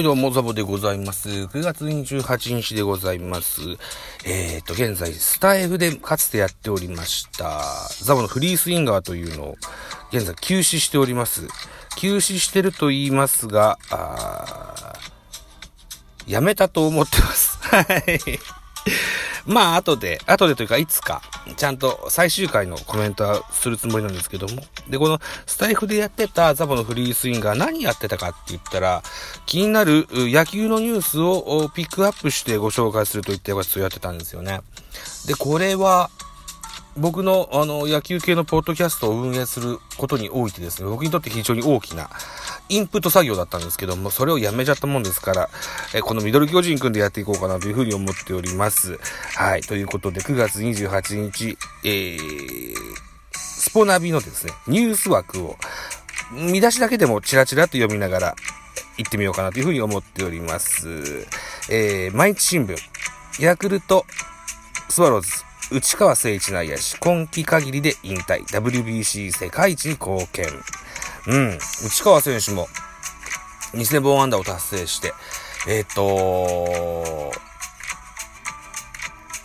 はい、どうも、ザボでございます。9月28日でございます。えーと、現在、スタイフでかつてやっておりました、ザボのフリースインガーというのを、現在休止しております。休止してると言いますが、あやめたと思ってます。はい。まあ、後で、後でというか、いつか、ちゃんと最終回のコメントはするつもりなんですけども。で、このスタイフでやってたザボのフリースインガー何やってたかって言ったら、気になる野球のニュースをピックアップしてご紹介するといったやつをやってたんですよね。で、これは、僕のあの野球系のポッドキャストを運営することにおいてですね、僕にとって非常に大きなインプット作業だったんですけども、それをやめちゃったもんですから、えこのミドル巨人くんでやっていこうかなというふうに思っております。はい。ということで、9月28日、えー、スポナビのですね、ニュース枠を、見出しだけでもチラチラと読みながら行ってみようかなというふうに思っております。えー、毎日新聞、ヤクルト、スワローズ、内川聖一内野手、今季限りで引退、WBC 世界一に貢献。うん、内川選手も2000本安打を達成して、えっ、と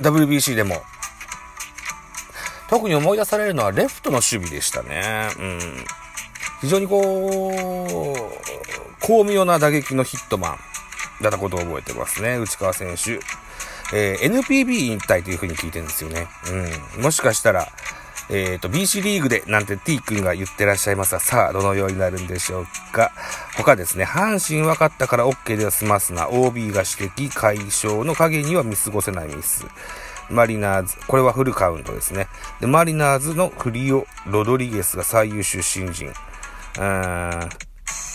WBC でも、特に思い出されるのはレフトの守備でしたね。うん。非常にこう、巧妙な打撃のヒットマンだったことを覚えてますね。内川選手。えー NPB 引退というふうに聞いてるんですよね。うん。もしかしたら、えっ、と、BC リーグでなんて T 君が言ってらっしゃいますが、さあ、どのようになるんでしょうか。他ですね、阪神分かったから OK では済ますな。OB が指摘、解消の影には見過ごせないミス。マリナーズ、これはフルカウントですね。で、マリナーズのフリオ・ロドリゲスが最優秀新人。うーん、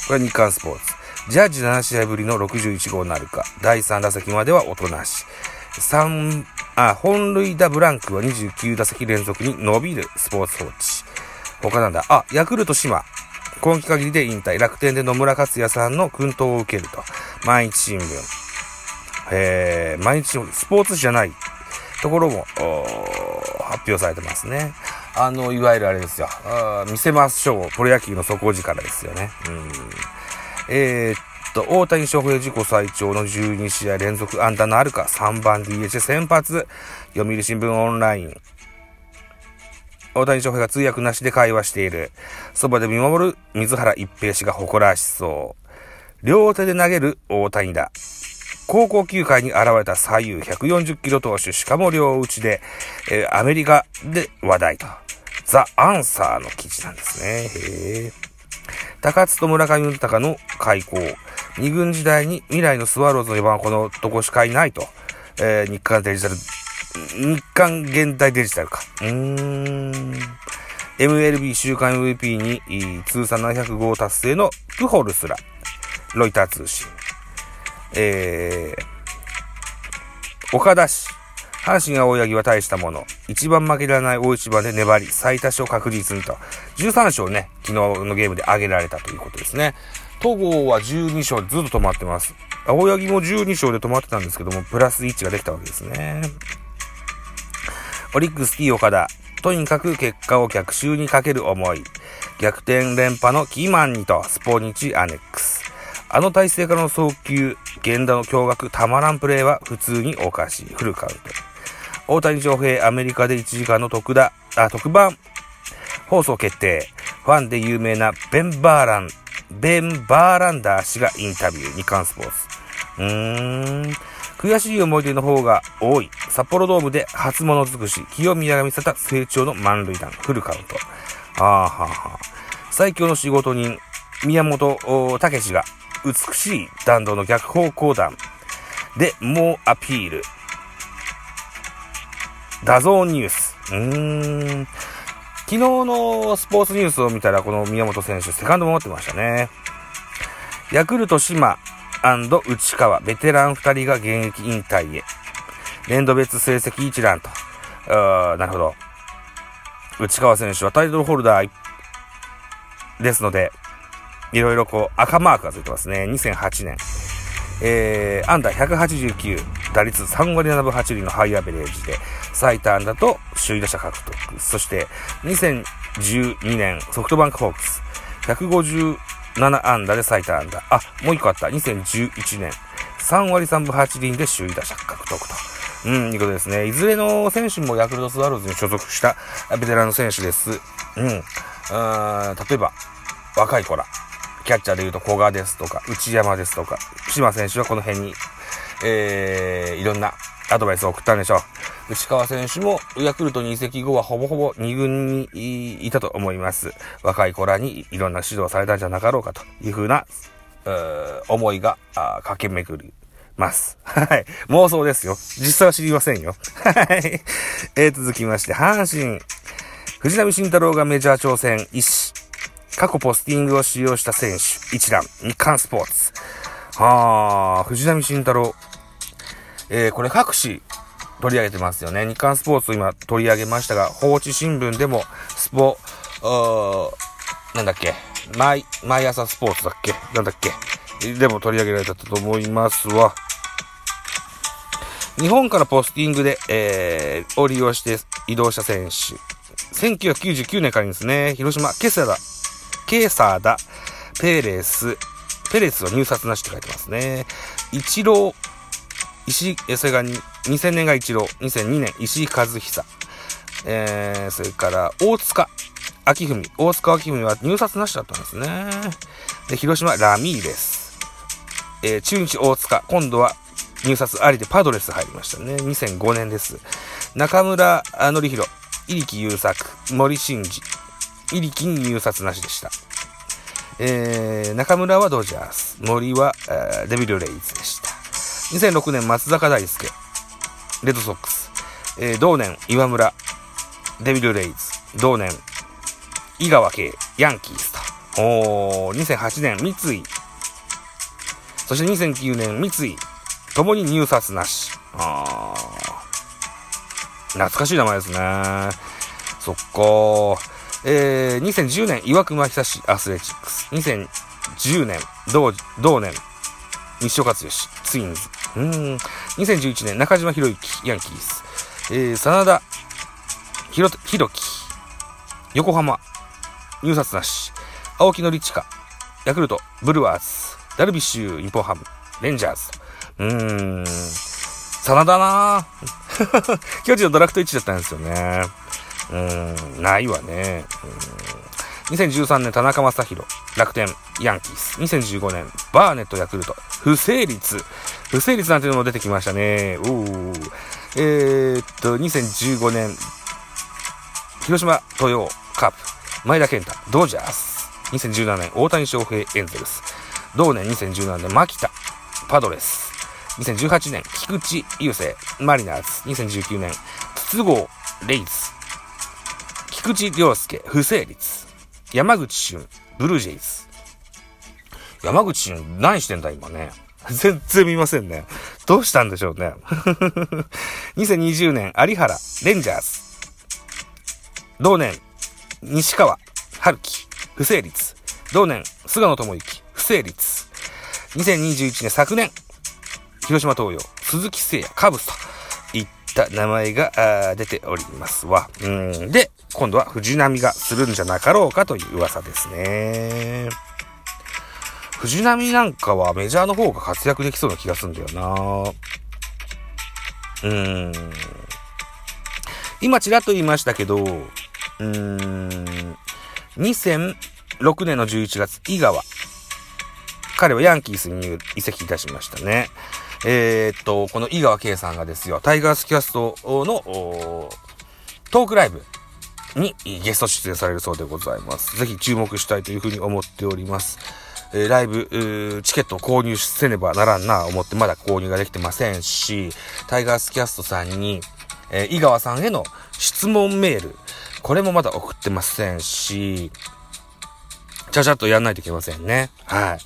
これは日刊スポーツ。ジャッジ7試合ぶりの61号なるか。第3打席まではおとなし。3、あ、本塁打ブランクは29打席連続に伸びるスポーツ報知。他なんだ。あ、ヤクルト島。今季限りで引退。楽天で野村克也さんの薫陶を受けると。毎日新聞。えー、毎日新聞、スポーツじゃないところも、発表されてますね。あの、いわゆるあれですよ。あー見せましょう。プロ野球の底力ですよね。うん。えー、大谷翔平自己最長の12試合連続安打のあるか、3番 DH 先発、読売新聞オンライン。大谷翔平が通訳なしで会話している。そばで見守る水原一平氏が誇らしそう。両手で投げる大谷だ。高校球界に現れた左右140キロ投手、しかも両打ちで、えーアメリカで話題と。ザ・アンサーの記事なんですね。へー高津と村上豊の開校。二軍時代に未来のスワローズの4番はこのとこしかいないと。えー日刊デジタル、日刊現代デジタルか。うーん。MLB 週間 MVP に通算700号達成のプホルスラ。ロイター通信。えー、岡田氏。阪神青柳は大したもの。一番負けられない大一番で粘り、最多勝確実にと。13勝ね、昨日のゲームで挙げられたということですね。戸郷は12勝でずっと止まってます。青柳も12勝で止まってたんですけども、プラス1ができたわけですね。オリックス T 岡田。とにかく結果を逆襲にかける思い。逆転連覇のキーマンにと、スポニチアネックス。あの体勢からの送球、源田の驚愕、たまらんプレーは普通におかしい。フルカウント。大谷翔平、アメリカで1時間の特だ、あ、特番放送決定。ファンで有名なベン・バーラン、ベン・バーランダー氏がインタビュー、日刊スポーツ。うーん。悔しい思い出の方が多い。札幌ドームで初物尽くし、清宮が見せた成長の満塁弾、フルカウント。あーはーはー最強の仕事人、宮本武史が美しい弾道の逆方向弾で猛アピール。ダゾーンニュース。うーん。昨日のスポーツニュースを見たら、この宮本選手、セカンドも持ってましたね。ヤクルト島内川、ベテラン2人が現役引退へ。年度別成績一覧と。あなるほど。内川選手はタイトルホルダーですので、いろいろこう赤マークがついてますね。2008年。えー、アンダー189、打率3割7分8厘のハイアベレージで、最多安打と首位打者獲得。そして、2012年ソフトバンクホークス、157安打で最多安打。あ、もう一個あった。2011年。3割3分8厘で首位打者獲得と。うん、いうことですね。いずれの選手もヤクルトスワローズに所属したベテランの選手です。うん。うん例えば、若い子ら。キャッチャーで言うと古賀ですとか、内山ですとか、島選手はこの辺に、えー、いろんなアドバイスを送ったんでしょう。内川選手もヤクルトに移籍後はほぼほぼ2軍にいたと思います。若い子らにいろんな指導されたんじゃなかろうかというふうな、う思いが駆け巡ります。はい。妄想ですよ。実際は知りませんよ。はい。続きまして、阪神。藤波慎太郎がメジャー挑戦、医師。過去ポスティングを使用した選手、一覧、日刊スポーツ。はあ、藤波慎太郎。えー、これ各紙取り上げてますよね。日刊スポーツ今取り上げましたが、放置新聞でも、スポ、なんだっけ、毎、毎朝スポーツだっけなんだっけでも取り上げられたと思いますわ。日本からポスティングで、えー、を利用して移動した選手。1999年からですね、広島、ケサダ、ケサダ、ペレス、ペレスは入札なしって書いてますね。一郎、石井、それが2000年が一郎、2002年石井和久、えー、それから大塚明文、大塚明文は入札なしだったんですね。で、広島ラミーレス、えー、中日大塚、今度は入札ありでパドレス入りましたね。2005年です。中村則弘、入木優作、森進二、入木に入札なしでした。えー、中村はドジャース、森は、えー、デビルレイズでした。2006年松坂大輔、レッドソックス。えー、同年岩村、デビルレイズ。同年、井川圭、ヤンキースと。おー、2008年三井。そして2009年三井。ともに入札なし。あー。懐かしい名前ですね。そっか。えー、2010年、岩隈久志アスレチックス。2010年、同、同年、西岡剛、ツインズ。うん。2011年、中島博之、ヤンキース。えー、真田、ひろ、ひろき、横浜、入札なし。青木のりちか、ヤクルト、ブルワーズ、ダルビッシュ、日本ハム、レンジャーズ。うーん。真田なぁ。巨人のドラフト1だったんですよね。うーん、ないわね。うん2013年、田中将大、楽天、ヤンキース。2015年、バーネット、ヤクルト。不成立。不成立なんていうのも出てきましたね。おー。えー、っと、2015年、広島、東洋、カープ。前田健太、ドジャース。2017年、大谷翔平、エンゼルス。同年2017年、牧田、パドレス。2018年、菊池雄星、マリナーズ。2019年、筒香、レイズ。菊池涼介、不成立。山口俊、ブルージェイズ。山口俊、何してんだ今ね。全然見ませんね。どうしたんでしょうね。2020年、有原、レンジャーズ。同年、西川、春樹、不成立。同年、菅野智之、不成立。2021年、昨年、広島東洋、鈴木誠也、カブスとた名前が出ておりますわ。うん。で、今度は藤波がするんじゃなかろうかという噂ですね。藤波なんかはメジャーの方が活躍できそうな気がするんだよなうん。今ちらっと言いましたけど、うーん、2006年の11月、井川。彼はヤンキースに移籍いたしましたね。えー、っと、この井川圭さんがですよ、タイガースキャストのトークライブにゲスト出演されるそうでございます。ぜひ注目したいというふうに思っております。えー、ライブ、チケットを購入せねばならんな、思ってまだ購入ができてませんし、タイガースキャストさんに、えー、井川さんへの質問メール、これもまだ送ってませんし、ちゃちゃっとやんないといけませんね。はい。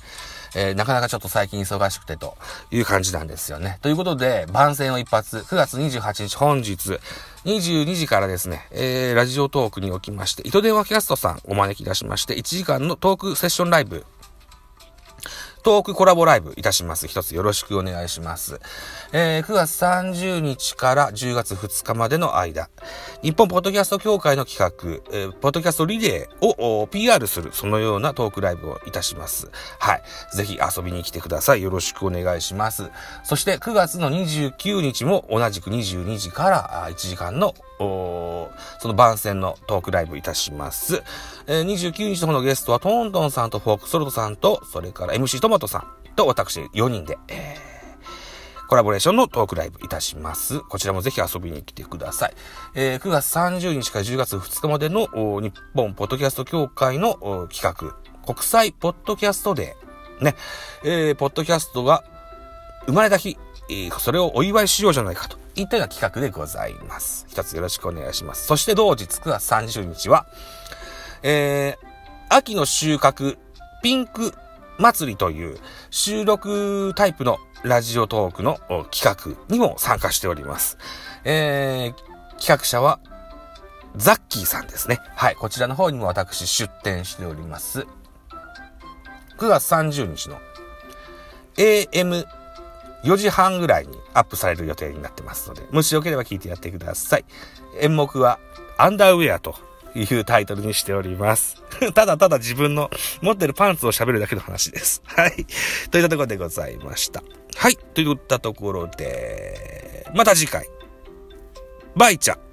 えー、なかなかちょっと最近忙しくてという感じなんですよね。ということで、番宣を一発、9月28日本日、22時からですね、えー、ラジオトークにおきまして、糸電話キャストさんお招き出しまして、1時間のトークセッションライブ、トークコラボライブいたします。一つよろしくお願いします。えー、9月30日から10月2日までの間、日本ポッドキャスト協会の企画、えー、ポッドキャストリレーを PR する、そのようなトークライブをいたします。はい。ぜひ遊びに来てください。よろしくお願いします。そして9月の29日も同じく22時から1時間のその番宣のトークライブいたします。えー、29日の方のゲストはトントンさんとフォークソルトさんと、それから MC トマトさんと私4人で、えー、コラボレーションのトークライブいたします。こちらもぜひ遊びに来てください。えー、9月30日から10月2日までの日本ポッドキャスト協会の企画、国際ポッドキャストデー。ね、えー、ポッドキャストが生まれた日、それをお祝いしようじゃないかといったような企画でございます。一つよろしくお願いします。そして同日9月30日は、えー、秋の収穫ピンク祭りという収録タイプのラジオトークの企画にも参加しております。えー、企画者はザッキーさんですね。はい、こちらの方にも私出展しております。9月30日の AM 4時半ぐらいにアップされる予定になってますので、もしよければ聞いてやってください。演目は、アンダーウェアというタイトルにしております。ただただ自分の持ってるパンツを喋るだけの話です。はい。といったところでございました。はい。といったところで、また次回。バイチャ。